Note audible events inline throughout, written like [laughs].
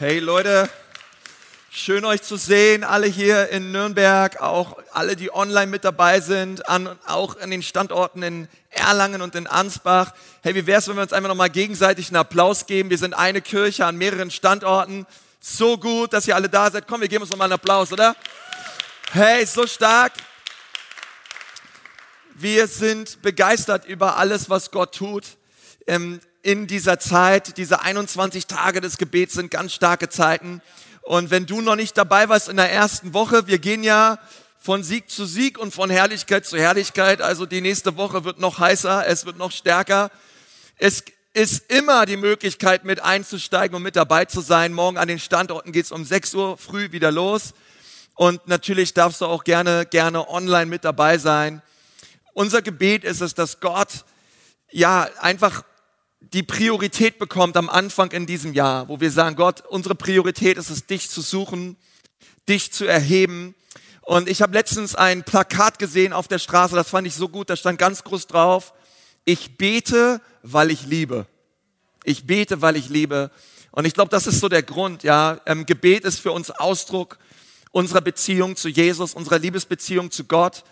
Hey Leute, schön euch zu sehen, alle hier in Nürnberg, auch alle, die online mit dabei sind, an, auch an den Standorten in Erlangen und in Ansbach. Hey, wie wäre es, wenn wir uns einfach nochmal gegenseitig einen Applaus geben? Wir sind eine Kirche an mehreren Standorten. So gut, dass ihr alle da seid. Komm, wir geben uns nochmal einen Applaus, oder? Hey, so stark. Wir sind begeistert über alles, was Gott tut. Ähm, in dieser Zeit. Diese 21 Tage des Gebets sind ganz starke Zeiten. Und wenn du noch nicht dabei warst in der ersten Woche, wir gehen ja von Sieg zu Sieg und von Herrlichkeit zu Herrlichkeit. Also die nächste Woche wird noch heißer, es wird noch stärker. Es ist immer die Möglichkeit, mit einzusteigen und mit dabei zu sein. Morgen an den Standorten geht es um 6 Uhr früh wieder los. Und natürlich darfst du auch gerne, gerne online mit dabei sein. Unser Gebet ist es, dass Gott ja einfach die Priorität bekommt am Anfang in diesem Jahr, wo wir sagen, Gott, unsere Priorität ist es, dich zu suchen, dich zu erheben. Und ich habe letztens ein Plakat gesehen auf der Straße, das fand ich so gut, da stand ganz groß drauf, ich bete, weil ich liebe. Ich bete, weil ich liebe. Und ich glaube, das ist so der Grund, ja. Ähm, Gebet ist für uns Ausdruck unserer Beziehung zu Jesus, unserer Liebesbeziehung zu Gott.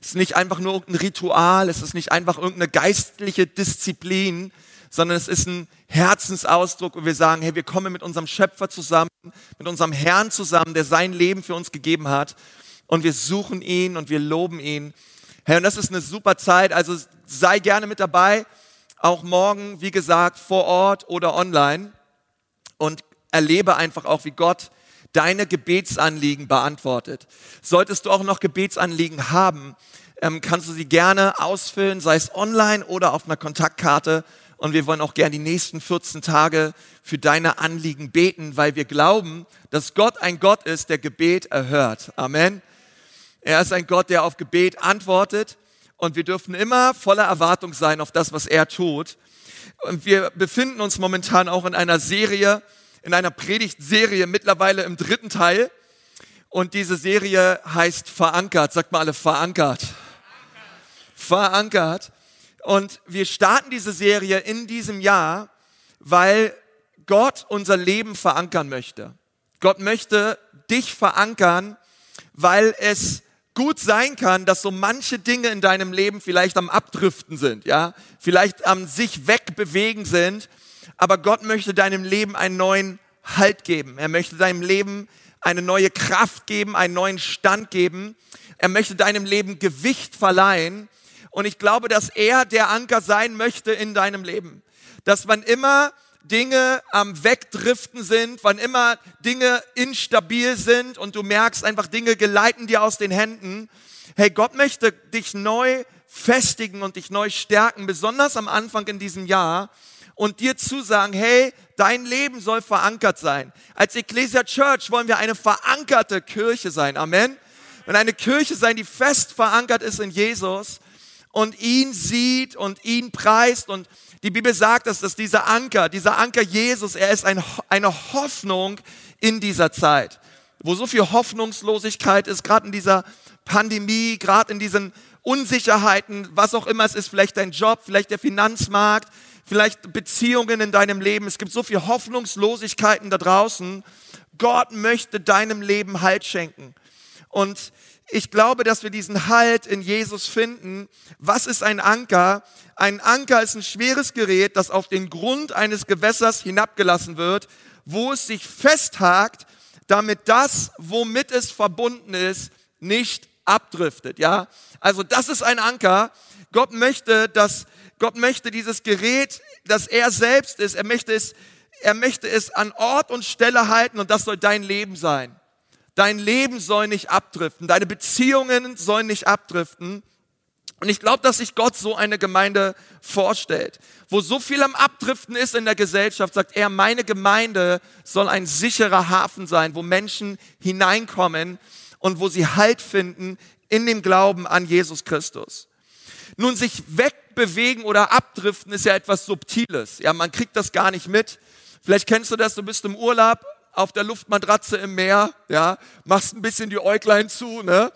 Es ist nicht einfach nur irgendein Ritual, es ist nicht einfach irgendeine geistliche Disziplin, sondern es ist ein Herzensausdruck, wo wir sagen, hey, wir kommen mit unserem Schöpfer zusammen, mit unserem Herrn zusammen, der sein Leben für uns gegeben hat. Und wir suchen ihn und wir loben ihn. Hey, und das ist eine super Zeit, also sei gerne mit dabei, auch morgen, wie gesagt, vor Ort oder online. Und erlebe einfach auch, wie Gott deine Gebetsanliegen beantwortet. Solltest du auch noch Gebetsanliegen haben, ähm, kannst du sie gerne ausfüllen, sei es online oder auf einer Kontaktkarte und wir wollen auch gerne die nächsten 14 Tage für deine Anliegen beten, weil wir glauben, dass Gott ein Gott ist, der Gebet erhört. Amen. Er ist ein Gott, der auf Gebet antwortet und wir dürfen immer voller Erwartung sein auf das, was er tut. Und wir befinden uns momentan auch in einer Serie, in einer Predigtserie, mittlerweile im dritten Teil. Und diese Serie heißt Verankert. Sagt mal alle verankert. Verankert. Und wir starten diese Serie in diesem Jahr, weil Gott unser Leben verankern möchte. Gott möchte dich verankern, weil es gut sein kann, dass so manche Dinge in deinem Leben vielleicht am Abdriften sind, ja, vielleicht am sich wegbewegen sind, aber Gott möchte deinem Leben einen neuen Halt geben. Er möchte deinem Leben eine neue Kraft geben, einen neuen Stand geben. Er möchte deinem Leben Gewicht verleihen und ich glaube, dass er der Anker sein möchte in deinem Leben. Dass wann immer Dinge am Wegdriften sind, wann immer Dinge instabil sind und du merkst einfach Dinge geleiten dir aus den Händen. Hey, Gott möchte dich neu festigen und dich neu stärken, besonders am Anfang in diesem Jahr und dir zusagen, hey, dein Leben soll verankert sein. Als Ecclesia Church wollen wir eine verankerte Kirche sein. Amen. Und eine Kirche sein, die fest verankert ist in Jesus und ihn sieht und ihn preist. Und die Bibel sagt, dass, dass dieser Anker, dieser Anker Jesus, er ist ein, eine Hoffnung in dieser Zeit, wo so viel Hoffnungslosigkeit ist, gerade in dieser Pandemie, gerade in diesen Unsicherheiten, was auch immer es ist, vielleicht dein Job, vielleicht der Finanzmarkt, vielleicht Beziehungen in deinem Leben. Es gibt so viel Hoffnungslosigkeiten da draußen. Gott möchte deinem Leben Halt schenken. Und ich glaube, dass wir diesen Halt in Jesus finden. Was ist ein Anker? Ein Anker ist ein schweres Gerät, das auf den Grund eines Gewässers hinabgelassen wird, wo es sich festhakt, damit das, womit es verbunden ist, nicht abdriftet. Ja, also das ist ein Anker. Gott möchte, dass Gott möchte dieses Gerät, das er selbst ist, er möchte es, er möchte es an Ort und Stelle halten und das soll dein Leben sein. Dein Leben soll nicht abdriften. Deine Beziehungen sollen nicht abdriften. Und ich glaube, dass sich Gott so eine Gemeinde vorstellt, wo so viel am Abdriften ist in der Gesellschaft, sagt er, meine Gemeinde soll ein sicherer Hafen sein, wo Menschen hineinkommen und wo sie Halt finden in dem Glauben an Jesus Christus. Nun, sich wegbewegen oder abdriften ist ja etwas Subtiles. Ja, man kriegt das gar nicht mit. Vielleicht kennst du das, du bist im Urlaub auf der Luftmatratze im Meer, ja, machst ein bisschen die Äuglein zu, ne?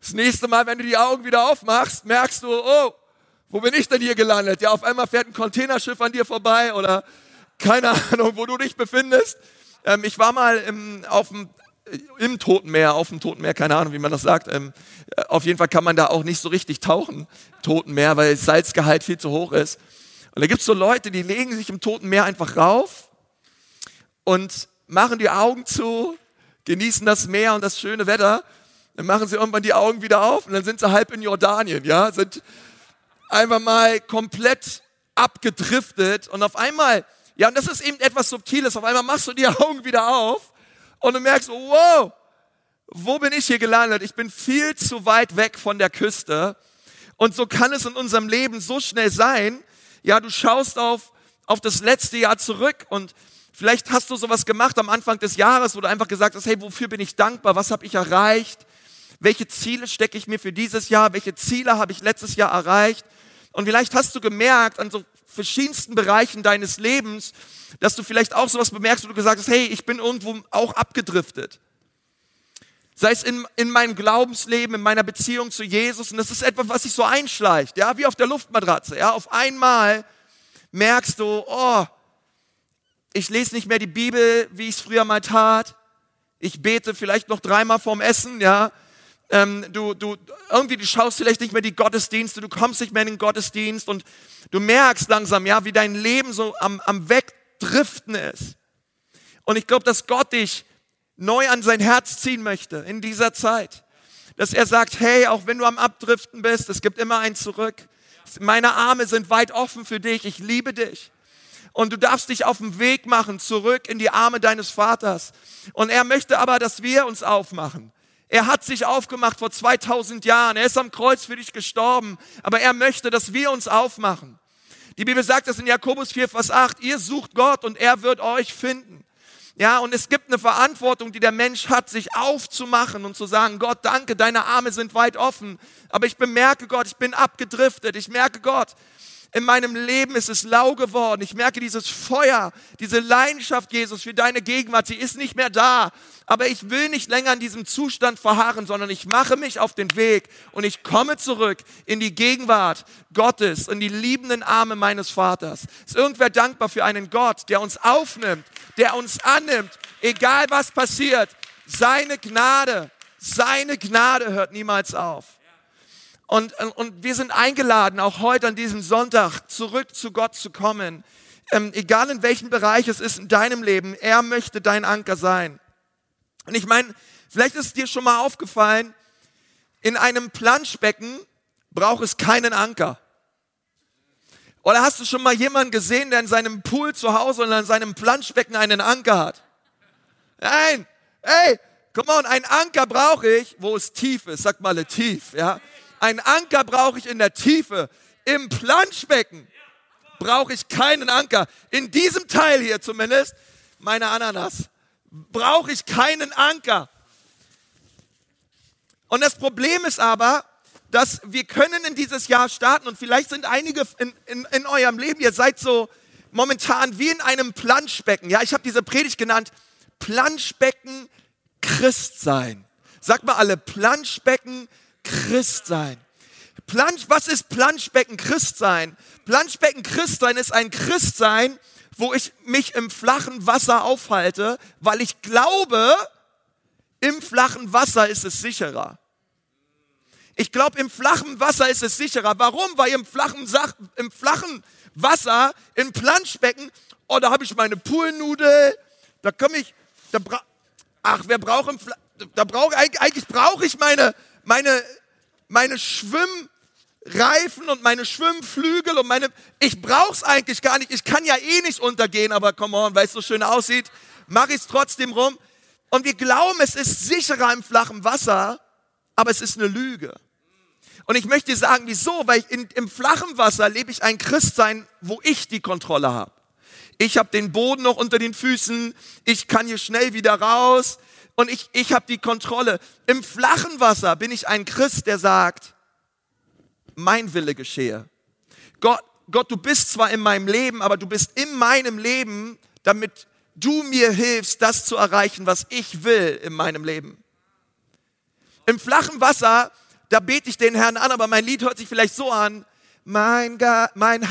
Das nächste Mal, wenn du die Augen wieder aufmachst, merkst du, oh, wo bin ich denn hier gelandet? Ja, auf einmal fährt ein Containerschiff an dir vorbei oder keine Ahnung, wo du dich befindest. Ähm, ich war mal im, auf dem, im Toten Meer, auf dem Toten Meer, keine Ahnung, wie man das sagt. Ähm, auf jeden Fall kann man da auch nicht so richtig tauchen, Toten Meer, weil Salzgehalt viel zu hoch ist. Und da gibt es so Leute, die legen sich im Toten Meer einfach rauf und machen die Augen zu, genießen das Meer und das schöne Wetter. Dann machen sie irgendwann die Augen wieder auf und dann sind sie halb in Jordanien, ja, sind einfach mal komplett abgedriftet und auf einmal, ja, und das ist eben etwas Subtiles, auf einmal machst du die [laughs] Augen wieder auf und du merkst, wow, wo bin ich hier gelandet? Ich bin viel zu weit weg von der Küste. Und so kann es in unserem Leben so schnell sein. Ja, du schaust auf, auf das letzte Jahr zurück und vielleicht hast du sowas gemacht am Anfang des Jahres, wo du einfach gesagt hast, hey, wofür bin ich dankbar? Was habe ich erreicht? Welche Ziele stecke ich mir für dieses Jahr? Welche Ziele habe ich letztes Jahr erreicht? Und vielleicht hast du gemerkt an so verschiedensten Bereichen deines Lebens, dass du vielleicht auch sowas bemerkst, wo du gesagt hast, hey, ich bin irgendwo auch abgedriftet. Sei es in, in meinem Glaubensleben, in meiner Beziehung zu Jesus. Und das ist etwas, was sich so einschleicht, ja, wie auf der Luftmatratze. Ja, auf einmal merkst du, oh, ich lese nicht mehr die Bibel, wie ich es früher mal tat. Ich bete vielleicht noch dreimal vorm Essen, ja. Ähm, du, du, irgendwie, du schaust vielleicht nicht mehr die Gottesdienste, du kommst nicht mehr in den Gottesdienst und du merkst langsam, ja, wie dein Leben so am, am Wegdriften ist. Und ich glaube, dass Gott dich neu an sein Herz ziehen möchte in dieser Zeit. Dass er sagt, hey, auch wenn du am Abdriften bist, es gibt immer ein Zurück. Meine Arme sind weit offen für dich, ich liebe dich. Und du darfst dich auf den Weg machen, zurück in die Arme deines Vaters. Und er möchte aber, dass wir uns aufmachen. Er hat sich aufgemacht vor 2000 Jahren. Er ist am Kreuz für dich gestorben. Aber er möchte, dass wir uns aufmachen. Die Bibel sagt es in Jakobus 4, Vers 8. Ihr sucht Gott und er wird euch finden. Ja, und es gibt eine Verantwortung, die der Mensch hat, sich aufzumachen und zu sagen, Gott, danke, deine Arme sind weit offen. Aber ich bemerke, Gott, ich bin abgedriftet. Ich merke, Gott, in meinem Leben ist es lau geworden. Ich merke dieses Feuer, diese Leidenschaft, Jesus, für deine Gegenwart. Sie ist nicht mehr da. Aber ich will nicht länger in diesem Zustand verharren, sondern ich mache mich auf den Weg und ich komme zurück in die Gegenwart Gottes, in die liebenden Arme meines Vaters. Ist irgendwer dankbar für einen Gott, der uns aufnimmt, der uns annimmt, egal was passiert? Seine Gnade, seine Gnade hört niemals auf. Und, und wir sind eingeladen, auch heute an diesem Sonntag zurück zu Gott zu kommen. Ähm, egal in welchem Bereich es ist in deinem Leben, er möchte dein Anker sein. Und ich meine, vielleicht ist es dir schon mal aufgefallen, in einem Planschbecken braucht es keinen Anker. Oder hast du schon mal jemanden gesehen, der in seinem Pool zu Hause oder in seinem Planschbecken einen Anker hat? Nein, hey, come on, ein Anker brauche ich, wo es tief ist. Sag mal tief, ja. Ein Anker brauche ich in der Tiefe. Im Planschbecken brauche ich keinen Anker. In diesem Teil hier zumindest, meine Ananas, brauche ich keinen Anker. Und das Problem ist aber, dass wir können in dieses Jahr starten und vielleicht sind einige in, in, in eurem Leben, ihr seid so momentan wie in einem Planschbecken. Ja, ich habe diese Predigt genannt, Planschbecken Christsein. Sagt mal alle, Planschbecken Christsein. Plansch, was ist Planschbecken Christsein? Planschbecken Christsein ist ein Christsein, wo ich mich im flachen Wasser aufhalte, weil ich glaube, im flachen Wasser ist es sicherer. Ich glaube, im flachen Wasser ist es sicherer. Warum? Weil im flachen, Sach im flachen Wasser, im Planschbecken, oh, da habe ich meine Poolnudel, da komme ich, da ach, wer braucht im Fla da brauche eigentlich brauche ich meine meine, meine Schwimmreifen und meine Schwimmflügel und meine, ich brauch's eigentlich gar nicht. Ich kann ja eh nicht untergehen, aber come on, weil es so schön aussieht, mache ich es trotzdem rum. Und wir glauben, es ist sicherer im flachen Wasser, aber es ist eine Lüge. Und ich möchte dir sagen, wieso? Weil in, im flachen Wasser lebe ich ein Christsein, wo ich die Kontrolle habe. Ich habe den Boden noch unter den Füßen, ich kann hier schnell wieder raus, und ich, ich habe die Kontrolle. Im flachen Wasser bin ich ein Christ, der sagt, mein Wille geschehe. Gott, Gott, du bist zwar in meinem Leben, aber du bist in meinem Leben, damit du mir hilfst, das zu erreichen, was ich will in meinem Leben. Im flachen Wasser, da bete ich den Herrn an, aber mein Lied hört sich vielleicht so an. Mein, mein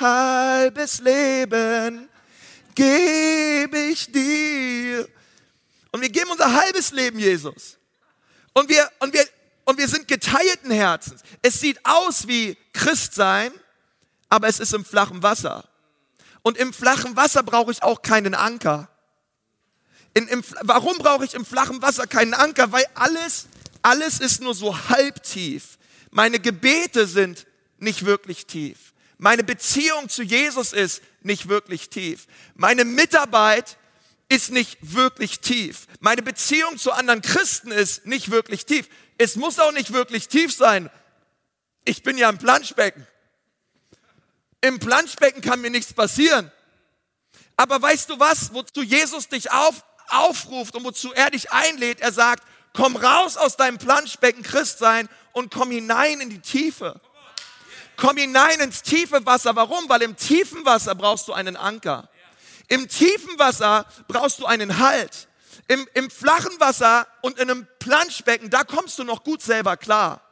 halbes Leben gebe ich dir Und wir geben unser halbes Leben Jesus. Und wir, und wir, und wir sind geteilten Herzens. Es sieht aus wie Christsein, aber es ist im flachen Wasser. Und im flachen Wasser brauche ich auch keinen Anker. In, im, warum brauche ich im flachen Wasser keinen Anker? Weil alles, alles ist nur so halb tief. Meine Gebete sind nicht wirklich tief. Meine Beziehung zu Jesus ist nicht wirklich tief. Meine Mitarbeit ist nicht wirklich tief. Meine Beziehung zu anderen Christen ist nicht wirklich tief. Es muss auch nicht wirklich tief sein. Ich bin ja im Planschbecken. Im Planschbecken kann mir nichts passieren. Aber weißt du was, wozu Jesus dich auf, aufruft und wozu er dich einlädt? Er sagt, komm raus aus deinem Planschbecken Christ sein und komm hinein in die Tiefe. Komm hinein ins tiefe Wasser. Warum? Weil im tiefen Wasser brauchst du einen Anker. Im tiefen Wasser brauchst du einen Halt. Im, im flachen Wasser und in einem Planschbecken, da kommst du noch gut selber klar.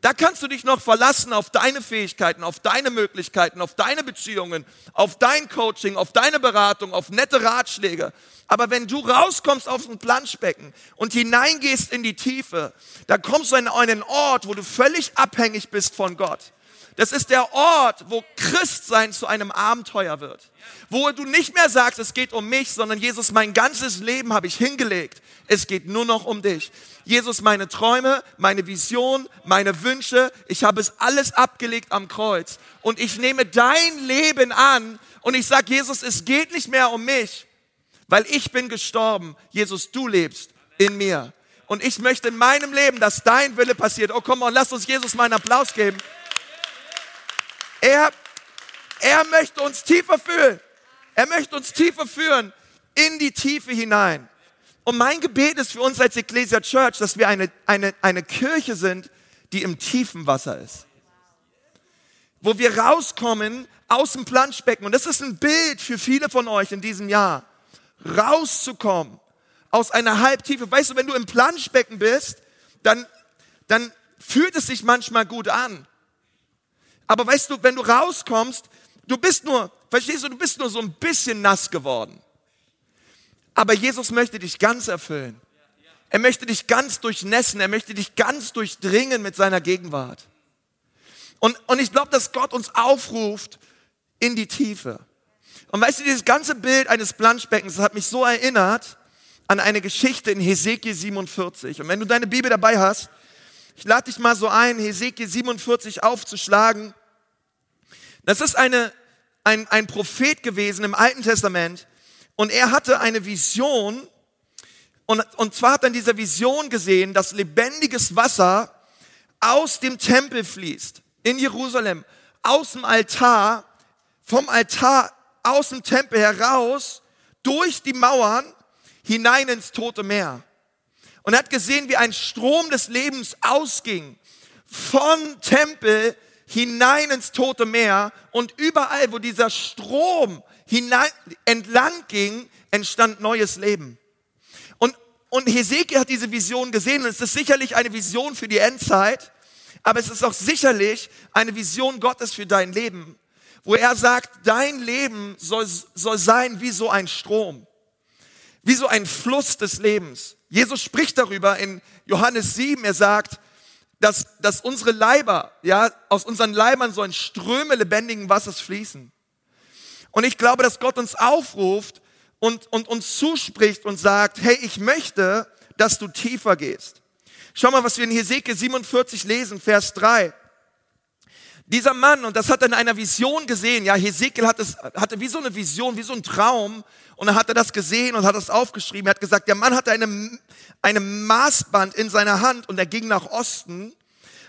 Da kannst du dich noch verlassen auf deine Fähigkeiten, auf deine Möglichkeiten, auf deine Beziehungen, auf dein Coaching, auf deine Beratung, auf nette Ratschläge. Aber wenn du rauskommst auf ein Planschbecken und hineingehst in die Tiefe, da kommst du an einen Ort, wo du völlig abhängig bist von Gott. Das ist der Ort, wo Christsein zu einem Abenteuer wird. Wo du nicht mehr sagst, es geht um mich, sondern Jesus, mein ganzes Leben habe ich hingelegt. Es geht nur noch um dich. Jesus, meine Träume, meine Vision, meine Wünsche, ich habe es alles abgelegt am Kreuz. Und ich nehme dein Leben an und ich sage, Jesus, es geht nicht mehr um mich, weil ich bin gestorben. Jesus, du lebst in mir. Und ich möchte in meinem Leben, dass dein Wille passiert. Oh, komm mal, lass uns Jesus mal einen Applaus geben. Er, er möchte uns tiefer fühlen. Er möchte uns tiefer führen in die Tiefe hinein. Und mein Gebet ist für uns als Ecclesia Church, dass wir eine, eine, eine Kirche sind, die im tiefen Wasser ist. Wo wir rauskommen aus dem Planschbecken. Und das ist ein Bild für viele von euch in diesem Jahr. Rauszukommen aus einer Halbtiefe. Weißt du, wenn du im Planschbecken bist, dann, dann fühlt es sich manchmal gut an. Aber weißt du, wenn du rauskommst, du bist nur, verstehst du, du bist nur so ein bisschen nass geworden. Aber Jesus möchte dich ganz erfüllen. Er möchte dich ganz durchnässen. Er möchte dich ganz durchdringen mit seiner Gegenwart. Und, und ich glaube, dass Gott uns aufruft in die Tiefe. Und weißt du, dieses ganze Bild eines Planschbeckens hat mich so erinnert an eine Geschichte in Hesekiel 47. Und wenn du deine Bibel dabei hast, ich lade dich mal so ein, Hesekiel 47 aufzuschlagen. Das ist eine, ein, ein Prophet gewesen im Alten Testament und er hatte eine Vision und, und zwar hat er in dieser Vision gesehen, dass lebendiges Wasser aus dem Tempel fließt, in Jerusalem, aus dem Altar, vom Altar, aus dem Tempel heraus, durch die Mauern, hinein ins Tote Meer. Und er hat gesehen, wie ein Strom des Lebens ausging, von Tempel hinein ins Tote Meer und überall, wo dieser Strom hinein, entlang ging, entstand neues Leben. Und, und Hesekiel hat diese Vision gesehen und es ist sicherlich eine Vision für die Endzeit, aber es ist auch sicherlich eine Vision Gottes für dein Leben, wo er sagt, dein Leben soll, soll sein wie so ein Strom, wie so ein Fluss des Lebens. Jesus spricht darüber in Johannes 7, er sagt, dass, dass unsere Leiber, ja, aus unseren Leibern sollen Ströme lebendigen Wassers fließen. Und ich glaube, dass Gott uns aufruft und, und uns zuspricht und sagt, hey, ich möchte, dass du tiefer gehst. Schau mal, was wir in Hesekiel 47 lesen, Vers 3. Dieser Mann, und das hat er in einer Vision gesehen, ja, Hesekiel hat es, hatte wie so eine Vision, wie so ein Traum, und er das gesehen und hat das aufgeschrieben. Er hat gesagt, der Mann hatte eine, eine Maßband in seiner Hand und er ging nach Osten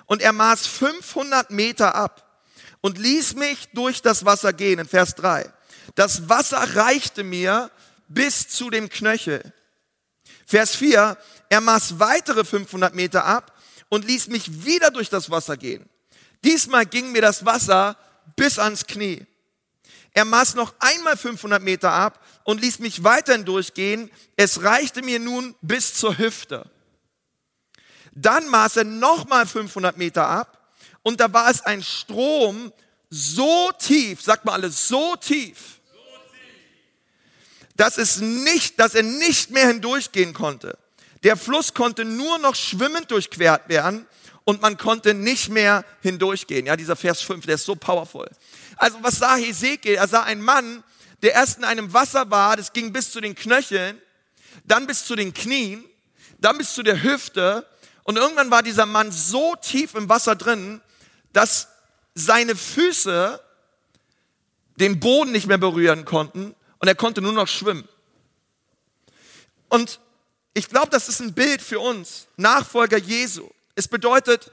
und er maß 500 Meter ab und ließ mich durch das Wasser gehen, in Vers 3. Das Wasser reichte mir bis zu dem Knöchel. Vers 4, er maß weitere 500 Meter ab und ließ mich wieder durch das Wasser gehen. Diesmal ging mir das Wasser bis ans Knie. Er maß noch einmal 500 Meter ab und ließ mich weiterhin durchgehen. Es reichte mir nun bis zur Hüfte. Dann maß er nochmal 500 Meter ab und da war es ein Strom so tief, sagt mal alles, so tief, dass es nicht, dass er nicht mehr hindurchgehen konnte. Der Fluss konnte nur noch schwimmend durchquert werden und man konnte nicht mehr hindurchgehen. Ja, dieser Vers 5, der ist so powerful. Also was sah Hesekiel? Er sah einen Mann, der erst in einem Wasser war, das ging bis zu den Knöcheln, dann bis zu den Knien, dann bis zu der Hüfte und irgendwann war dieser Mann so tief im Wasser drin, dass seine Füße den Boden nicht mehr berühren konnten und er konnte nur noch schwimmen. Und ich glaube, das ist ein Bild für uns, Nachfolger Jesu. Es bedeutet,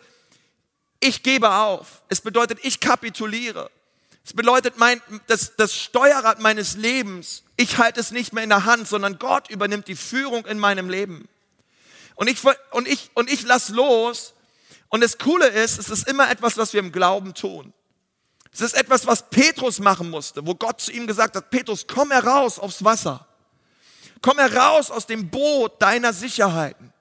ich gebe auf. Es bedeutet, ich kapituliere. Es bedeutet, mein, das, das Steuerrad meines Lebens, ich halte es nicht mehr in der Hand, sondern Gott übernimmt die Führung in meinem Leben. Und ich, und ich, und ich lass los. Und das Coole ist, es ist immer etwas, was wir im Glauben tun. Es ist etwas, was Petrus machen musste, wo Gott zu ihm gesagt hat, Petrus, komm heraus aufs Wasser. Komm heraus aus dem Boot deiner Sicherheiten.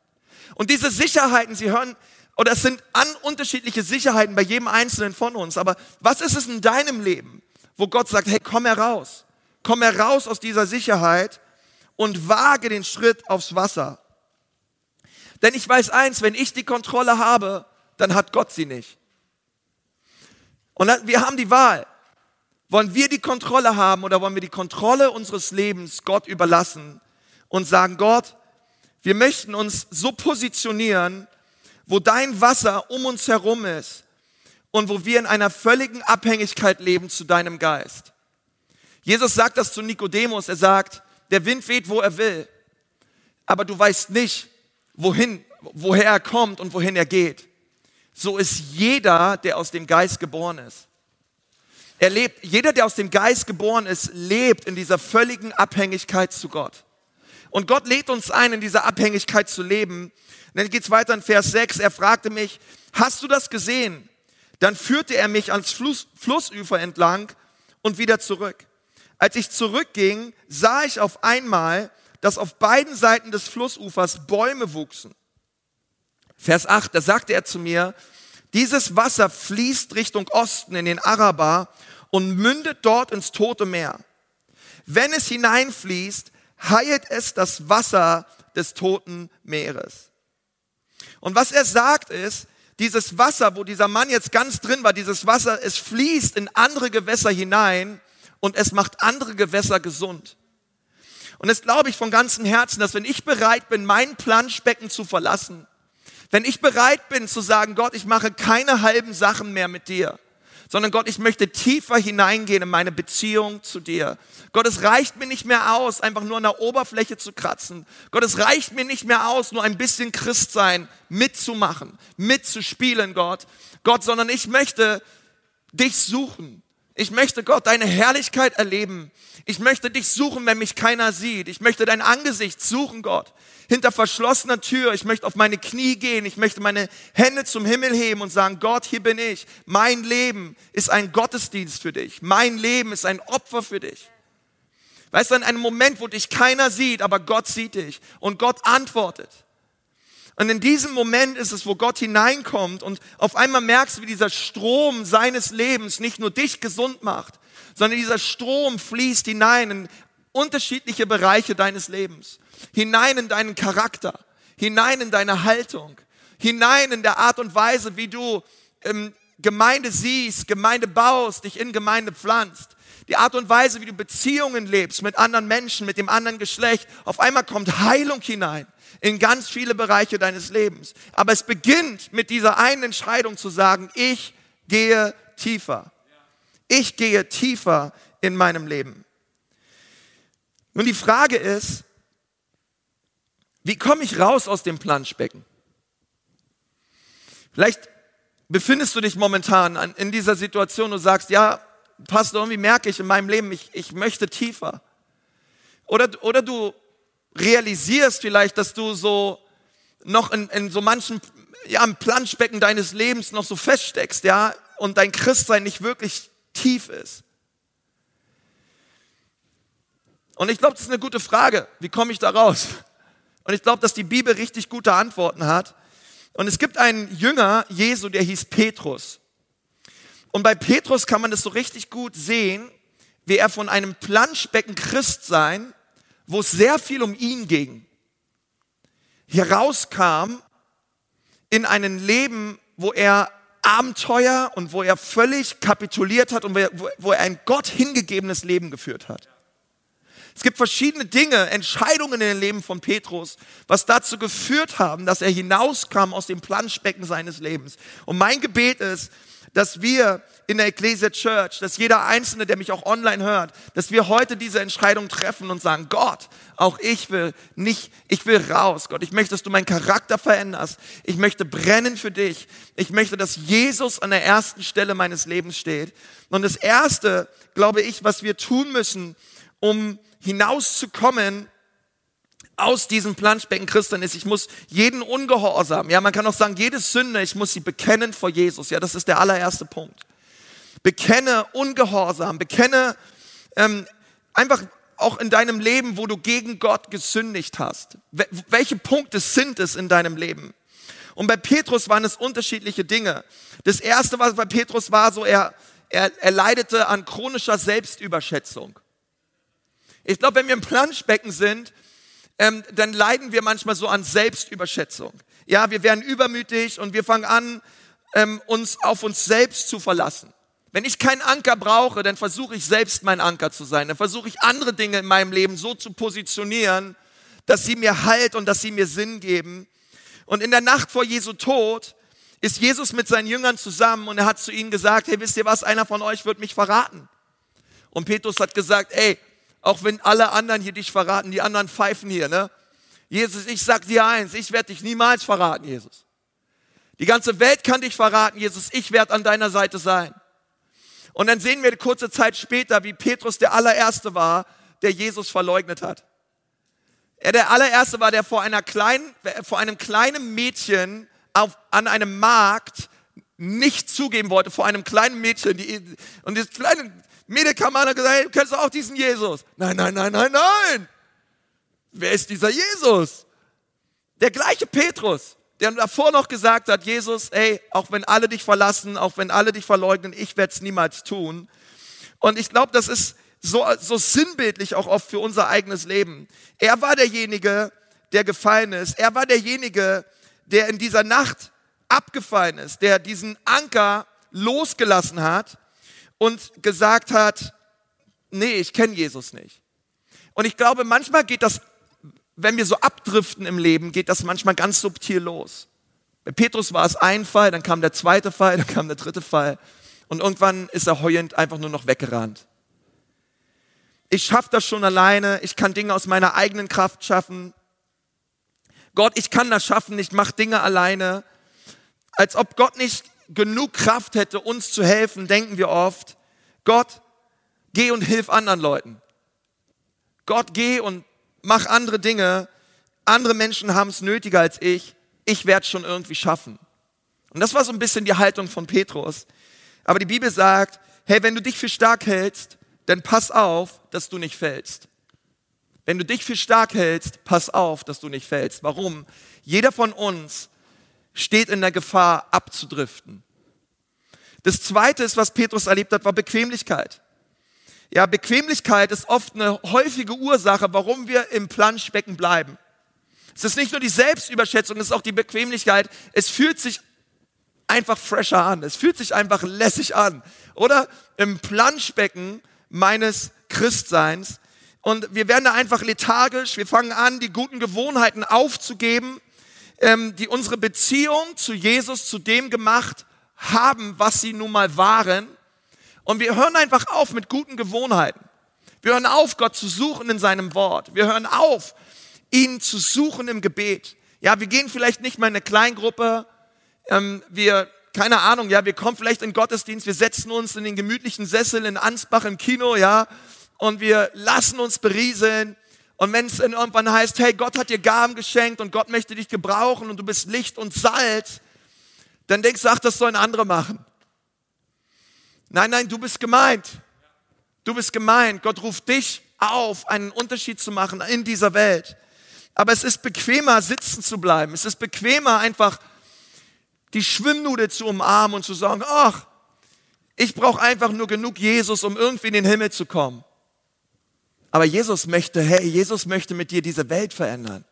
Und diese Sicherheiten, Sie hören, oder es sind an unterschiedliche Sicherheiten bei jedem Einzelnen von uns. Aber was ist es in deinem Leben, wo Gott sagt, hey, komm heraus. Komm heraus aus dieser Sicherheit und wage den Schritt aufs Wasser. Denn ich weiß eins, wenn ich die Kontrolle habe, dann hat Gott sie nicht. Und wir haben die Wahl. Wollen wir die Kontrolle haben oder wollen wir die Kontrolle unseres Lebens Gott überlassen und sagen, Gott, wir möchten uns so positionieren, wo dein Wasser um uns herum ist und wo wir in einer völligen Abhängigkeit leben zu deinem Geist. Jesus sagt das zu Nikodemus, er sagt, der Wind weht, wo er will, aber du weißt nicht, wohin, woher er kommt und wohin er geht. So ist jeder, der aus dem Geist geboren ist. Er lebt, jeder, der aus dem Geist geboren ist, lebt in dieser völligen Abhängigkeit zu Gott. Und Gott lädt uns ein, in dieser Abhängigkeit zu leben. Und dann geht's weiter in Vers 6. Er fragte mich, hast du das gesehen? Dann führte er mich ans Fluss, Flussufer entlang und wieder zurück. Als ich zurückging, sah ich auf einmal, dass auf beiden Seiten des Flussufers Bäume wuchsen. Vers 8, da sagte er zu mir, dieses Wasser fließt Richtung Osten in den Araber und mündet dort ins Tote Meer. Wenn es hineinfließt, heilt es das Wasser des Toten Meeres. Und was er sagt ist, dieses Wasser, wo dieser Mann jetzt ganz drin war, dieses Wasser, es fließt in andere Gewässer hinein und es macht andere Gewässer gesund. Und das glaube ich von ganzem Herzen, dass wenn ich bereit bin, mein Planschbecken zu verlassen, wenn ich bereit bin zu sagen, Gott, ich mache keine halben Sachen mehr mit dir, sondern Gott, ich möchte tiefer hineingehen in meine Beziehung zu dir. Gott, es reicht mir nicht mehr aus, einfach nur an der Oberfläche zu kratzen. Gott, es reicht mir nicht mehr aus, nur ein bisschen Christsein mitzumachen, mitzuspielen, Gott. Gott, sondern ich möchte dich suchen. Ich möchte Gott deine Herrlichkeit erleben. Ich möchte dich suchen, wenn mich keiner sieht. Ich möchte dein Angesicht suchen, Gott. Hinter verschlossener Tür. Ich möchte auf meine Knie gehen. Ich möchte meine Hände zum Himmel heben und sagen, Gott, hier bin ich. Mein Leben ist ein Gottesdienst für dich. Mein Leben ist ein Opfer für dich. Weißt du, in einem Moment, wo dich keiner sieht, aber Gott sieht dich und Gott antwortet. Und in diesem Moment ist es, wo Gott hineinkommt und auf einmal merkst wie dieser Strom seines Lebens nicht nur dich gesund macht, sondern dieser Strom fließt hinein in unterschiedliche Bereiche deines Lebens, hinein in deinen Charakter, hinein in deine Haltung, hinein in der Art und Weise, wie du ähm, Gemeinde siehst, Gemeinde baust, dich in Gemeinde pflanzt. Die Art und Weise, wie du Beziehungen lebst mit anderen Menschen, mit dem anderen Geschlecht. Auf einmal kommt Heilung hinein in ganz viele Bereiche deines Lebens. Aber es beginnt mit dieser einen Entscheidung zu sagen, ich gehe tiefer. Ich gehe tiefer in meinem Leben. Nun die Frage ist, wie komme ich raus aus dem Planschbecken? Vielleicht befindest du dich momentan in dieser Situation und sagst, ja, Pastor, irgendwie merke ich in meinem Leben, ich, ich möchte tiefer. Oder, oder du realisierst vielleicht, dass du so noch in, in so manchen, ja, im Planschbecken deines Lebens noch so feststeckst, ja, und dein Christsein nicht wirklich tief ist. Und ich glaube, das ist eine gute Frage. Wie komme ich da raus? Und ich glaube, dass die Bibel richtig gute Antworten hat. Und es gibt einen Jünger Jesu, der hieß Petrus. Und bei Petrus kann man das so richtig gut sehen, wie er von einem Planschbecken Christsein wo es sehr viel um ihn ging, hier rauskam in ein Leben, wo er Abenteuer und wo er völlig kapituliert hat und wo er ein Gott hingegebenes Leben geführt hat. Es gibt verschiedene Dinge, Entscheidungen in dem Leben von Petrus, was dazu geführt haben, dass er hinauskam aus dem Planschbecken seines Lebens. Und mein Gebet ist, dass wir in der Ecclesia Church, dass jeder Einzelne, der mich auch online hört, dass wir heute diese Entscheidung treffen und sagen, Gott, auch ich will nicht, ich will raus, Gott. Ich möchte, dass du meinen Charakter veränderst. Ich möchte brennen für dich. Ich möchte, dass Jesus an der ersten Stelle meines Lebens steht. Und das erste, glaube ich, was wir tun müssen, um hinauszukommen aus diesem Planschbecken Christen ist, ich muss jeden Ungehorsam, ja, man kann auch sagen, jede Sünde, ich muss sie bekennen vor Jesus. Ja, das ist der allererste Punkt. Bekenne Ungehorsam, bekenne ähm, einfach auch in deinem Leben, wo du gegen Gott gesündigt hast. Welche Punkte sind es in deinem Leben? Und bei Petrus waren es unterschiedliche Dinge. Das erste, was bei Petrus war, so er, er, er leidete an chronischer Selbstüberschätzung. Ich glaube, wenn wir im Planschbecken sind, ähm, dann leiden wir manchmal so an Selbstüberschätzung. Ja, wir werden übermütig und wir fangen an, ähm, uns auf uns selbst zu verlassen. Wenn ich keinen Anker brauche, dann versuche ich selbst mein Anker zu sein. Dann versuche ich andere Dinge in meinem Leben so zu positionieren, dass sie mir Halt und dass sie mir Sinn geben. Und in der Nacht vor Jesu Tod ist Jesus mit seinen Jüngern zusammen und er hat zu ihnen gesagt, hey, wisst ihr was, einer von euch wird mich verraten. Und Petrus hat gesagt, ey, auch wenn alle anderen hier dich verraten, die anderen pfeifen hier, ne? Jesus, ich sag dir eins, ich werde dich niemals verraten, Jesus. Die ganze Welt kann dich verraten, Jesus, ich werde an deiner Seite sein. Und dann sehen wir kurze Zeit später, wie Petrus der allererste war, der Jesus verleugnet hat. Er der allererste war, der vor einer kleinen, vor einem kleinen Mädchen auf, an einem Markt nicht zugeben wollte, vor einem kleinen Mädchen. Die, und das kleine Mädel kam an und gesagt, hey, kennst du auch diesen Jesus? Nein, nein, nein, nein, nein. Wer ist dieser Jesus? Der gleiche Petrus, der davor noch gesagt hat, Jesus, ey, auch wenn alle dich verlassen, auch wenn alle dich verleugnen, ich werde es niemals tun. Und ich glaube, das ist so, so sinnbildlich auch oft für unser eigenes Leben. Er war derjenige, der gefallen ist. Er war derjenige, der in dieser Nacht abgefallen ist, der diesen Anker losgelassen hat und gesagt hat, nee, ich kenne Jesus nicht. Und ich glaube, manchmal geht das, wenn wir so abdriften im Leben, geht das manchmal ganz subtil los. Bei Petrus war es ein Fall, dann kam der zweite Fall, [laughs] dann kam der dritte Fall und irgendwann ist er heulend einfach nur noch weggerannt. Ich schaffe das schon alleine, ich kann Dinge aus meiner eigenen Kraft schaffen. Gott, ich kann das schaffen, ich mache Dinge alleine. Als ob Gott nicht genug Kraft hätte, uns zu helfen, denken wir oft, Gott, geh und hilf anderen Leuten. Gott, geh und mach andere Dinge. Andere Menschen haben es nötiger als ich. Ich werde es schon irgendwie schaffen. Und das war so ein bisschen die Haltung von Petrus. Aber die Bibel sagt, hey, wenn du dich für stark hältst, dann pass auf, dass du nicht fällst. Wenn du dich für stark hältst, pass auf, dass du nicht fällst. Warum? Jeder von uns steht in der Gefahr abzudriften. Das zweite ist, was Petrus erlebt hat, war Bequemlichkeit. Ja, Bequemlichkeit ist oft eine häufige Ursache, warum wir im Planschbecken bleiben. Es ist nicht nur die Selbstüberschätzung, es ist auch die Bequemlichkeit. Es fühlt sich einfach fresher an. Es fühlt sich einfach lässig an. Oder im Planschbecken meines Christseins. Und wir werden da einfach lethargisch. Wir fangen an, die guten Gewohnheiten aufzugeben ähm, die unsere Beziehung zu Jesus zu dem gemacht haben, was sie nun mal waren. Und wir hören einfach auf mit guten Gewohnheiten. Wir hören auf, Gott zu suchen in seinem Wort. Wir hören auf, ihn zu suchen im Gebet. Ja, wir gehen vielleicht nicht mal in eine Kleingruppe. Ähm, wir, keine Ahnung, ja, wir kommen vielleicht in Gottesdienst. Wir setzen uns in den gemütlichen Sessel in Ansbach im Kino, ja, und wir lassen uns berieseln. Und wenn es irgendwann heißt, hey, Gott hat dir Gaben geschenkt und Gott möchte dich gebrauchen und du bist Licht und Salz, dann denkst du, ach, das sollen andere machen. Nein, nein, du bist gemeint. Du bist gemeint. Gott ruft dich auf, einen Unterschied zu machen in dieser Welt. Aber es ist bequemer, sitzen zu bleiben. Es ist bequemer, einfach die Schwimmnudel zu umarmen und zu sagen, ach, ich brauche einfach nur genug Jesus, um irgendwie in den Himmel zu kommen. Aber Jesus möchte, hey, Jesus möchte mit dir diese Welt verändern.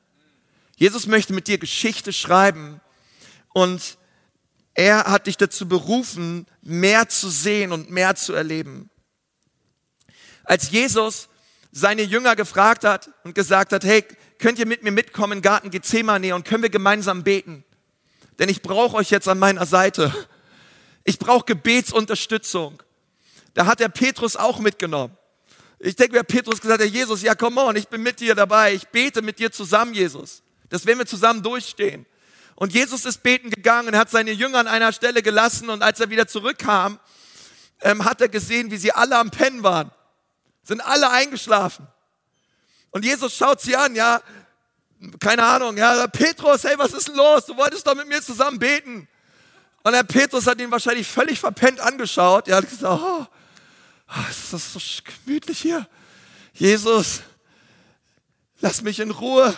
Jesus möchte mit dir Geschichte schreiben und er hat dich dazu berufen, mehr zu sehen und mehr zu erleben. Als Jesus seine Jünger gefragt hat und gesagt hat, hey, könnt ihr mit mir mitkommen in Garten Gethsemane und können wir gemeinsam beten? Denn ich brauche euch jetzt an meiner Seite. Ich brauche Gebetsunterstützung. Da hat er Petrus auch mitgenommen. Ich denke, wer Petrus gesagt hat, Jesus, ja, come on, ich bin mit dir dabei. Ich bete mit dir zusammen, Jesus. Das werden wir zusammen durchstehen. Und Jesus ist beten gegangen hat seine Jünger an einer Stelle gelassen und als er wieder zurückkam, ähm, hat er gesehen, wie sie alle am Pennen waren. Sind alle eingeschlafen. Und Jesus schaut sie an, ja, keine Ahnung, ja, Petrus, hey, was ist denn los? Du wolltest doch mit mir zusammen beten. Und der Petrus hat ihn wahrscheinlich völlig verpennt angeschaut. Er hat gesagt, oh, ist das so gemütlich hier. Jesus, lass mich in Ruhe.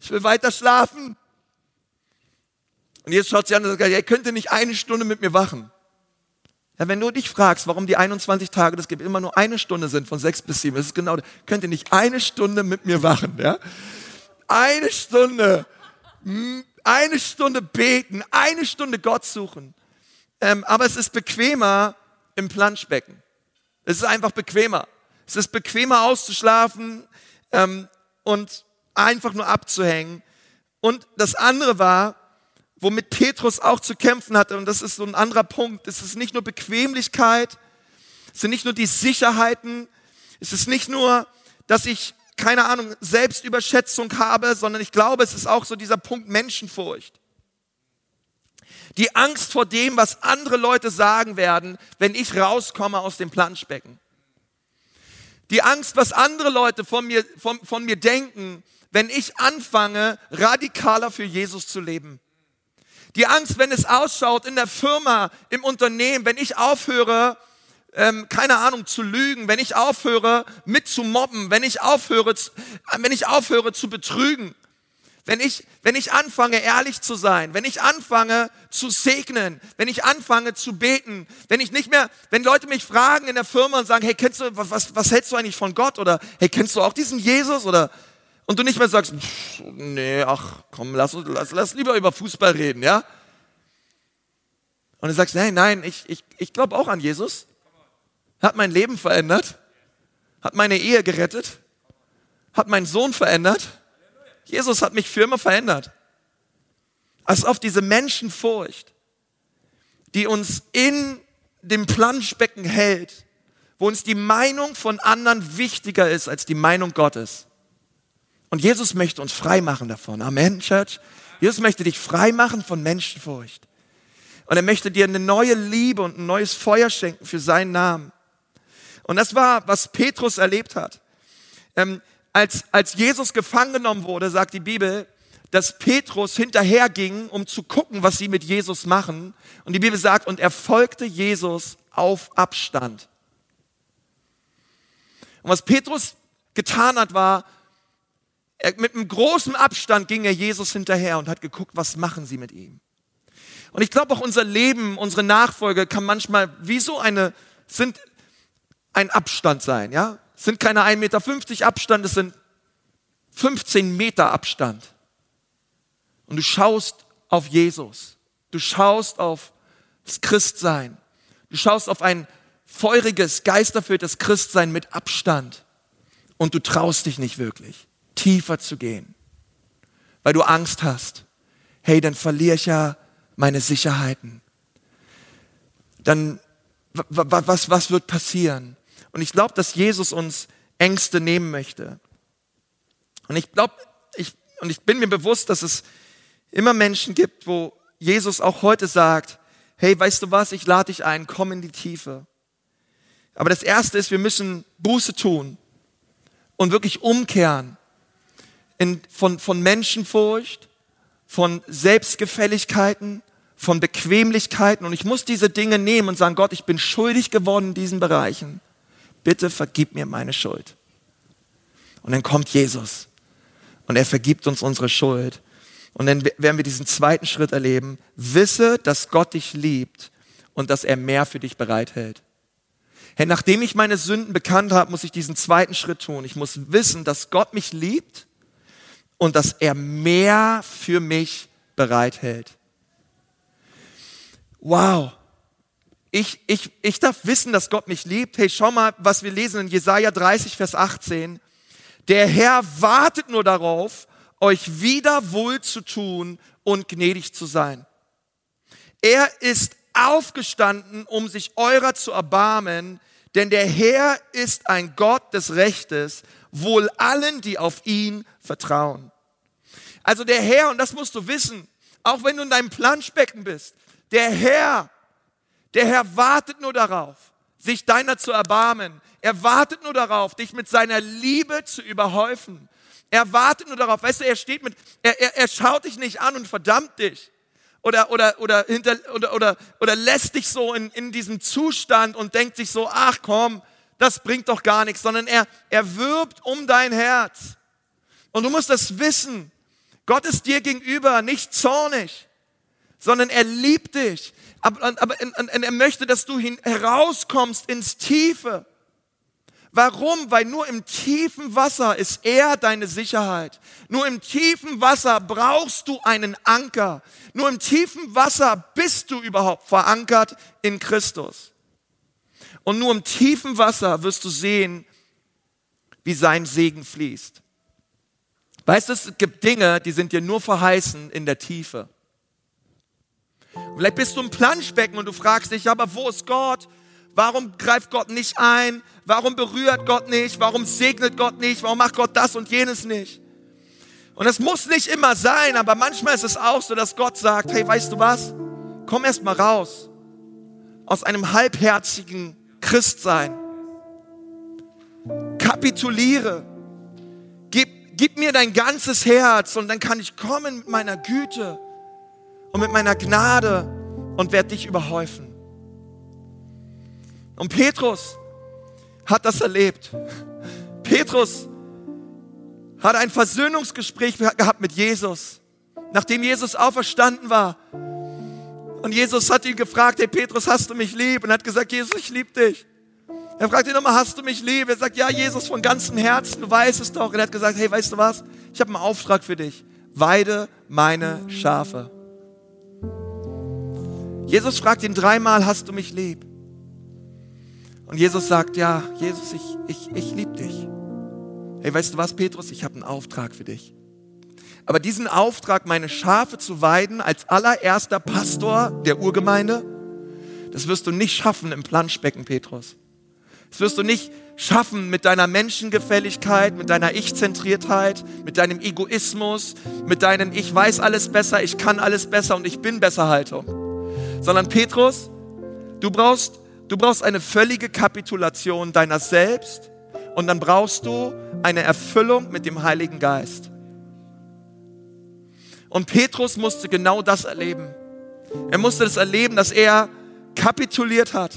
Ich will weiter schlafen. Und jetzt schaut sie an und sagt, ihr könnt nicht eine Stunde mit mir wachen. Ja, wenn du dich fragst, warum die 21 Tage das gibt, immer nur eine Stunde sind von sechs bis sieben, das ist genau, könnt ihr nicht eine Stunde mit mir wachen, ja? Eine Stunde, eine Stunde beten, eine Stunde Gott suchen. Ähm, aber es ist bequemer im Planschbecken. Es ist einfach bequemer. Es ist bequemer auszuschlafen ähm, und einfach nur abzuhängen. Und das andere war, womit Petrus auch zu kämpfen hatte, und das ist so ein anderer Punkt, es ist nicht nur Bequemlichkeit, es sind nicht nur die Sicherheiten, es ist nicht nur, dass ich, keine Ahnung, Selbstüberschätzung habe, sondern ich glaube, es ist auch so dieser Punkt Menschenfurcht. Die Angst vor dem, was andere Leute sagen werden, wenn ich rauskomme aus dem Planschbecken. Die Angst, was andere Leute von mir, von, von mir denken, wenn ich anfange, radikaler für Jesus zu leben. Die Angst, wenn es ausschaut in der Firma, im Unternehmen, wenn ich aufhöre, ähm, keine Ahnung, zu lügen, wenn ich aufhöre, mit zu mobben, wenn ich aufhöre, wenn ich aufhöre zu betrügen, wenn ich, wenn ich anfange, ehrlich zu sein, wenn ich anfange zu segnen, wenn ich anfange zu beten, wenn ich nicht mehr, wenn Leute mich fragen in der Firma und sagen, hey, kennst du, was, was hältst du eigentlich von Gott? Oder, hey, kennst du auch diesen Jesus? Oder, und du nicht mehr sagst, nee, ach komm, lass, lass, lass lieber über Fußball reden, ja? Und du sagst, nein, nein, ich, ich, ich glaube auch an Jesus. Hat mein Leben verändert, hat meine Ehe gerettet, hat meinen Sohn verändert. Jesus hat mich für immer verändert. Als auf diese Menschenfurcht, die uns in dem Planschbecken hält, wo uns die Meinung von anderen wichtiger ist als die Meinung Gottes. Und Jesus möchte uns frei machen davon. Amen, Church. Jesus möchte dich frei machen von Menschenfurcht. Und er möchte dir eine neue Liebe und ein neues Feuer schenken für seinen Namen. Und das war, was Petrus erlebt hat. Ähm, als, als Jesus gefangen genommen wurde, sagt die Bibel, dass Petrus hinterherging, um zu gucken, was sie mit Jesus machen. Und die Bibel sagt, und er folgte Jesus auf Abstand. Und was Petrus getan hat, war, er, mit einem großen Abstand ging er Jesus hinterher und hat geguckt, was machen sie mit ihm. Und ich glaube auch unser Leben, unsere Nachfolge kann manchmal wie so eine, sind ein Abstand sein, ja? Es sind keine 1,50 Meter Abstand, es sind 15 Meter Abstand. Und du schaust auf Jesus. Du schaust auf das Christsein. Du schaust auf ein feuriges, geisterfülltes Christsein mit Abstand. Und du traust dich nicht wirklich tiefer zu gehen, weil du Angst hast. Hey, dann verliere ich ja meine Sicherheiten. Dann, was, was wird passieren? Und ich glaube, dass Jesus uns Ängste nehmen möchte. Und ich glaube, ich, und ich bin mir bewusst, dass es immer Menschen gibt, wo Jesus auch heute sagt, hey, weißt du was, ich lade dich ein, komm in die Tiefe. Aber das Erste ist, wir müssen Buße tun und wirklich umkehren in, von, von Menschenfurcht, von Selbstgefälligkeiten, von Bequemlichkeiten. Und ich muss diese Dinge nehmen und sagen, Gott, ich bin schuldig geworden in diesen Bereichen. Bitte vergib mir meine Schuld. Und dann kommt Jesus und er vergibt uns unsere Schuld. Und dann werden wir diesen zweiten Schritt erleben. Wisse, dass Gott dich liebt und dass er mehr für dich bereithält. Hey, nachdem ich meine Sünden bekannt habe, muss ich diesen zweiten Schritt tun. Ich muss wissen, dass Gott mich liebt und dass er mehr für mich bereithält. Wow. Ich, ich, ich darf wissen, dass Gott mich liebt. Hey, schau mal, was wir lesen in Jesaja 30, Vers 18. Der Herr wartet nur darauf, euch wieder wohl zu tun und gnädig zu sein. Er ist aufgestanden, um sich eurer zu erbarmen, denn der Herr ist ein Gott des Rechtes, wohl allen, die auf ihn vertrauen. Also der Herr, und das musst du wissen, auch wenn du in deinem Planschbecken bist, der Herr, der Herr wartet nur darauf, sich deiner zu erbarmen. Er wartet nur darauf, dich mit seiner Liebe zu überhäufen. Er wartet nur darauf, weißt du, er steht mit, er, er, er schaut dich nicht an und verdammt dich oder, oder, oder, hinter, oder, oder, oder lässt dich so in, in diesem Zustand und denkt sich so, ach komm, das bringt doch gar nichts, sondern er, er wirbt um dein Herz. Und du musst das wissen. Gott ist dir gegenüber nicht zornig, sondern er liebt dich. Aber, aber er möchte, dass du herauskommst ins Tiefe. Warum? Weil nur im tiefen Wasser ist er deine Sicherheit. Nur im tiefen Wasser brauchst du einen Anker. Nur im tiefen Wasser bist du überhaupt verankert in Christus. Und nur im tiefen Wasser wirst du sehen, wie sein Segen fließt. Weißt du, es gibt Dinge, die sind dir nur verheißen in der Tiefe. Vielleicht bist du im Planschbecken und du fragst dich, aber wo ist Gott? Warum greift Gott nicht ein? Warum berührt Gott nicht? Warum segnet Gott nicht? Warum macht Gott das und jenes nicht? Und es muss nicht immer sein, aber manchmal ist es auch so, dass Gott sagt, hey, weißt du was? Komm erst mal raus aus einem halbherzigen Christsein. Kapituliere. Gib, gib mir dein ganzes Herz und dann kann ich kommen mit meiner Güte und mit meiner Gnade und werde dich überhäufen. Und Petrus hat das erlebt. Petrus hat ein Versöhnungsgespräch gehabt mit Jesus, nachdem Jesus auferstanden war. Und Jesus hat ihn gefragt, hey Petrus, hast du mich lieb? Und er hat gesagt, Jesus, ich liebe dich. Er fragt ihn nochmal, hast du mich lieb? Er sagt, ja, Jesus, von ganzem Herzen, du weißt es doch. Und er hat gesagt, hey, weißt du was? Ich habe einen Auftrag für dich. Weide meine Schafe. Jesus fragt ihn dreimal, hast du mich lieb? Und Jesus sagt, ja, Jesus, ich, ich, ich liebe dich. Hey, weißt du was, Petrus? Ich habe einen Auftrag für dich. Aber diesen Auftrag, meine Schafe zu weiden, als allererster Pastor der Urgemeinde, das wirst du nicht schaffen im Planschbecken, Petrus. Das wirst du nicht schaffen mit deiner Menschengefälligkeit, mit deiner Ich-Zentriertheit, mit deinem Egoismus, mit deinem Ich weiß alles besser, ich kann alles besser und ich bin besser Haltung. Sondern Petrus, du brauchst Du brauchst eine völlige Kapitulation deiner selbst und dann brauchst du eine Erfüllung mit dem Heiligen Geist. Und Petrus musste genau das erleben. Er musste das erleben, dass er kapituliert hat,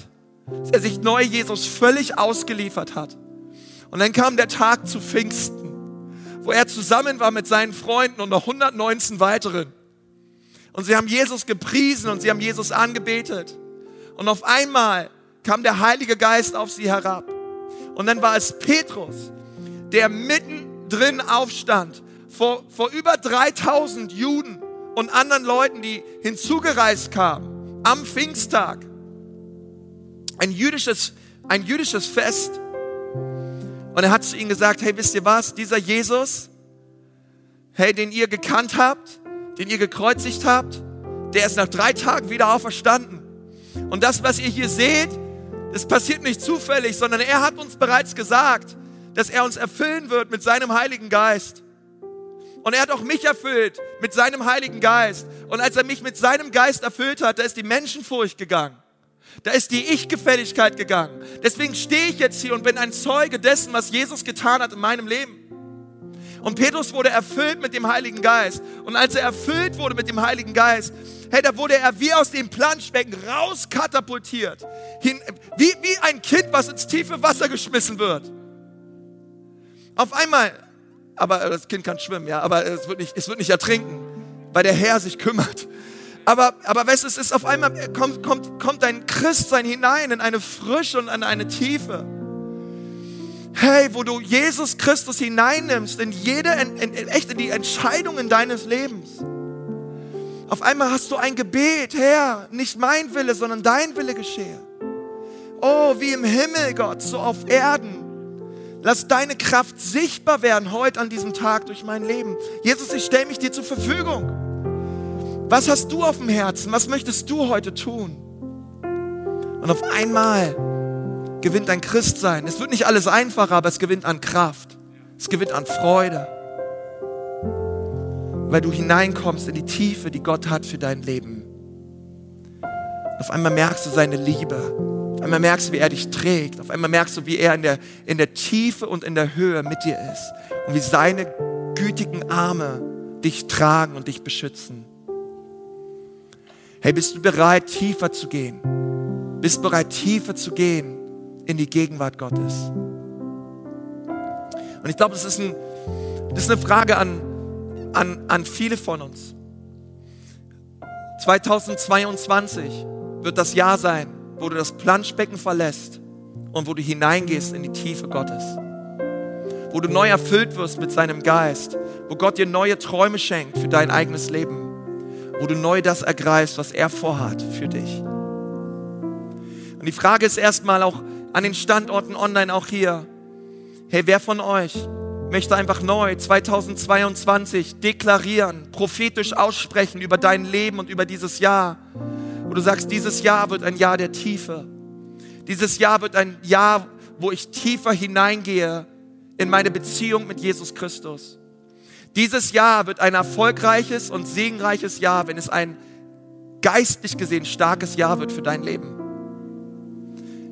dass er sich neu Jesus völlig ausgeliefert hat. Und dann kam der Tag zu Pfingsten, wo er zusammen war mit seinen Freunden und noch 119 weiteren. Und sie haben Jesus gepriesen und sie haben Jesus angebetet. Und auf einmal kam der Heilige Geist auf sie herab. Und dann war es Petrus, der mittendrin aufstand, vor, vor über 3000 Juden und anderen Leuten, die hinzugereist kamen, am Pfingsttag. Ein jüdisches, ein jüdisches Fest. Und er hat zu ihnen gesagt, hey, wisst ihr was, dieser Jesus, hey, den ihr gekannt habt, den ihr gekreuzigt habt, der ist nach drei Tagen wieder auferstanden. Und das, was ihr hier seht, das passiert nicht zufällig, sondern er hat uns bereits gesagt, dass er uns erfüllen wird mit seinem Heiligen Geist. Und er hat auch mich erfüllt mit seinem Heiligen Geist. Und als er mich mit seinem Geist erfüllt hat, da ist die Menschenfurcht gegangen. Da ist die Ich-Gefälligkeit gegangen. Deswegen stehe ich jetzt hier und bin ein Zeuge dessen, was Jesus getan hat in meinem Leben. Und Petrus wurde erfüllt mit dem Heiligen Geist. Und als er erfüllt wurde mit dem Heiligen Geist, hey, da wurde er wie aus dem Planschbecken rauskatapultiert. Hin, wie, wie ein Kind, was ins tiefe Wasser geschmissen wird. Auf einmal, aber das Kind kann schwimmen, ja, aber es wird nicht, es wird nicht ertrinken, weil der Herr sich kümmert. Aber, aber weißt du, es ist auf einmal, kommt, kommt, kommt dein Christsein hinein in eine Frische und in eine Tiefe. Hey, wo du Jesus Christus hineinnimmst in jede, in, in, echt in die Entscheidungen deines Lebens. Auf einmal hast du ein Gebet, Herr, nicht mein Wille, sondern dein Wille geschehe. Oh, wie im Himmel, Gott, so auf Erden. Lass deine Kraft sichtbar werden heute an diesem Tag durch mein Leben. Jesus, ich stelle mich dir zur Verfügung. Was hast du auf dem Herzen? Was möchtest du heute tun? Und auf einmal gewinnt dein Christsein. Es wird nicht alles einfacher, aber es gewinnt an Kraft. Es gewinnt an Freude. Weil du hineinkommst in die Tiefe, die Gott hat für dein Leben. Auf einmal merkst du seine Liebe. Auf einmal merkst du, wie er dich trägt. Auf einmal merkst du, wie er in der, in der Tiefe und in der Höhe mit dir ist. Und wie seine gütigen Arme dich tragen und dich beschützen. Hey, bist du bereit, tiefer zu gehen? Bist du bereit, tiefer zu gehen in die Gegenwart Gottes? Und ich glaube, das, ist das ist eine Frage an, an, an viele von uns. 2022 wird das Jahr sein, wo du das Planschbecken verlässt und wo du hineingehst in die Tiefe Gottes. Wo du neu erfüllt wirst mit seinem Geist, wo Gott dir neue Träume schenkt für dein eigenes Leben, wo du neu das ergreifst, was er vorhat für dich. Und die Frage ist erstmal auch an den Standorten online, auch hier. Hey, wer von euch möchte einfach neu 2022 deklarieren, prophetisch aussprechen über dein Leben und über dieses Jahr? wo du sagst, dieses Jahr wird ein Jahr der Tiefe. Dieses Jahr wird ein Jahr, wo ich tiefer hineingehe in meine Beziehung mit Jesus Christus. Dieses Jahr wird ein erfolgreiches und segenreiches Jahr, wenn es ein geistlich gesehen starkes Jahr wird für dein Leben.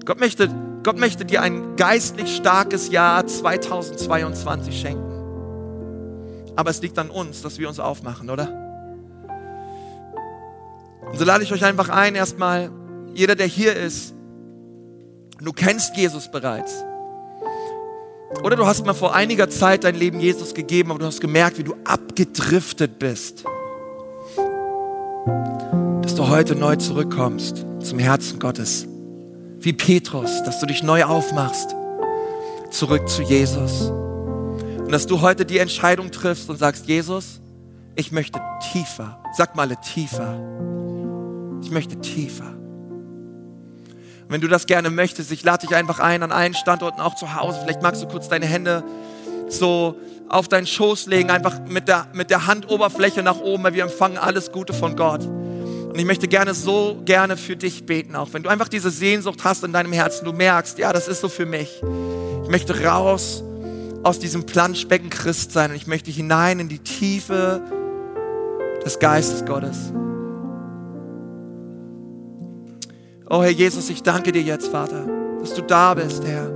Gott möchte, Gott möchte dir ein geistlich starkes Jahr 2022 schenken. Aber es liegt an uns, dass wir uns aufmachen, oder? Und so lade ich euch einfach ein, erstmal, jeder, der hier ist, du kennst Jesus bereits. Oder du hast mal vor einiger Zeit dein Leben Jesus gegeben, aber du hast gemerkt, wie du abgedriftet bist. Dass du heute neu zurückkommst zum Herzen Gottes. Wie Petrus, dass du dich neu aufmachst, zurück zu Jesus. Und dass du heute die Entscheidung triffst und sagst, Jesus, ich möchte tiefer. Sag mal tiefer ich möchte tiefer. Und wenn du das gerne möchtest, ich lade dich einfach ein an allen Standorten, auch zu Hause. Vielleicht magst du kurz deine Hände so auf deinen Schoß legen, einfach mit der, mit der Handoberfläche nach oben, weil wir empfangen alles Gute von Gott. Und ich möchte gerne so gerne für dich beten, auch wenn du einfach diese Sehnsucht hast in deinem Herzen, du merkst, ja, das ist so für mich. Ich möchte raus aus diesem Planschbecken Christ sein und ich möchte hinein in die Tiefe des Geistes Gottes. Oh Herr Jesus, ich danke dir jetzt, Vater, dass du da bist, Herr.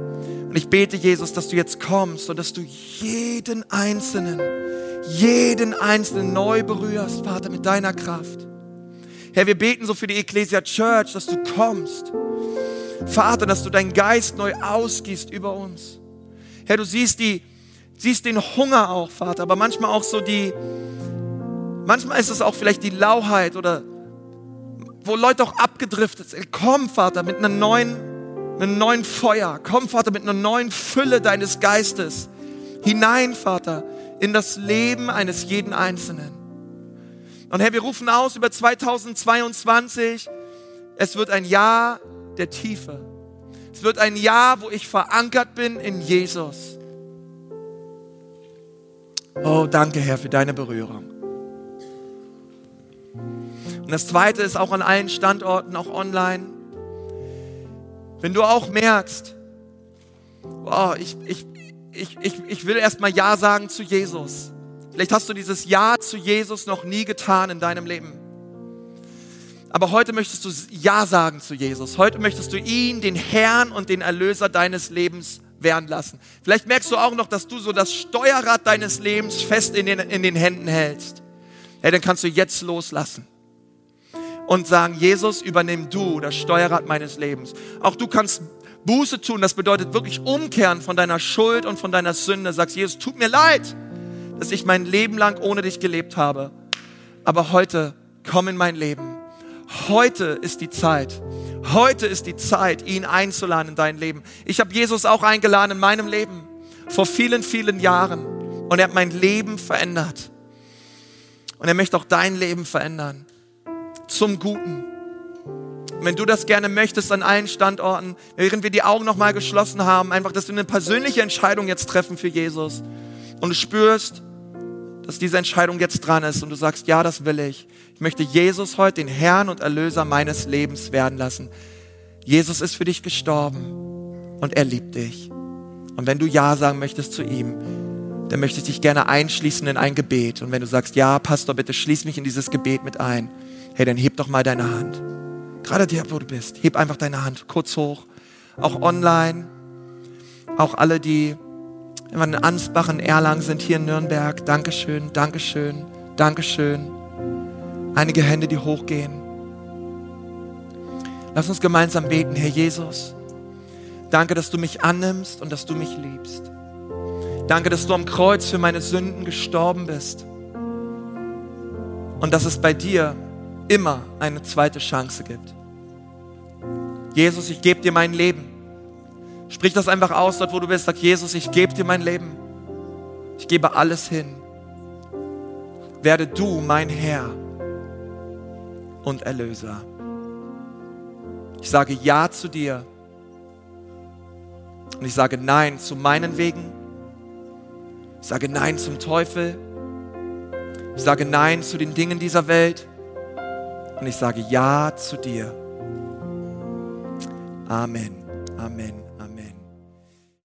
Und ich bete, Jesus, dass du jetzt kommst und dass du jeden Einzelnen, jeden Einzelnen neu berührst, Vater, mit deiner Kraft. Herr, wir beten so für die Ecclesia Church, dass du kommst. Vater, dass du deinen Geist neu ausgießt über uns. Herr, du siehst die, siehst den Hunger auch, Vater, aber manchmal auch so die, manchmal ist es auch vielleicht die Lauheit oder wo Leute auch abgedriftet sind. Komm, Vater, mit einer neuen, einem neuen Feuer. Komm, Vater, mit einer neuen Fülle deines Geistes hinein, Vater, in das Leben eines jeden Einzelnen. Und Herr, wir rufen aus über 2022. Es wird ein Jahr der Tiefe. Es wird ein Jahr, wo ich verankert bin in Jesus. Oh, danke, Herr, für deine Berührung. Und das Zweite ist auch an allen Standorten, auch online. Wenn du auch merkst, oh, ich, ich, ich, ich, ich will erstmal Ja sagen zu Jesus. Vielleicht hast du dieses Ja zu Jesus noch nie getan in deinem Leben. Aber heute möchtest du Ja sagen zu Jesus. Heute möchtest du ihn, den Herrn und den Erlöser deines Lebens werden lassen. Vielleicht merkst du auch noch, dass du so das Steuerrad deines Lebens fest in den, in den Händen hältst. Ja, dann kannst du jetzt loslassen und sagen, Jesus, übernimm du das Steuerrad meines Lebens. Auch du kannst Buße tun, das bedeutet wirklich umkehren von deiner Schuld und von deiner Sünde. Sagst, Jesus, tut mir leid, dass ich mein Leben lang ohne dich gelebt habe. Aber heute komm in mein Leben. Heute ist die Zeit. Heute ist die Zeit, ihn einzuladen in dein Leben. Ich habe Jesus auch eingeladen in meinem Leben vor vielen, vielen Jahren. Und er hat mein Leben verändert. Und er möchte auch dein Leben verändern. Zum Guten. Wenn du das gerne möchtest an allen Standorten, während wir die Augen nochmal geschlossen haben, einfach, dass du eine persönliche Entscheidung jetzt treffen für Jesus. Und du spürst, dass diese Entscheidung jetzt dran ist und du sagst, ja, das will ich. Ich möchte Jesus heute den Herrn und Erlöser meines Lebens werden lassen. Jesus ist für dich gestorben und er liebt dich. Und wenn du Ja sagen möchtest zu ihm, dann möchte ich dich gerne einschließen in ein Gebet. Und wenn du sagst, ja, Pastor, bitte schließ mich in dieses Gebet mit ein, hey, dann heb doch mal deine Hand. Gerade der, wo du bist, heb einfach deine Hand kurz hoch. Auch online, auch alle, die in Ansbach, in Erlangen sind, hier in Nürnberg. Dankeschön, Dankeschön, Dankeschön. Einige Hände, die hochgehen. Lass uns gemeinsam beten, Herr Jesus. Danke, dass du mich annimmst und dass du mich liebst. Danke, dass du am Kreuz für meine Sünden gestorben bist. Und dass es bei dir immer eine zweite Chance gibt. Jesus, ich gebe dir mein Leben. Sprich das einfach aus, dort wo du bist. Sag, Jesus, ich gebe dir mein Leben. Ich gebe alles hin. Werde du mein Herr und Erlöser. Ich sage Ja zu dir und ich sage Nein zu meinen Wegen. Ich sage Nein zum Teufel. Ich sage Nein zu den Dingen dieser Welt. Und ich sage Ja zu dir. Amen. Amen.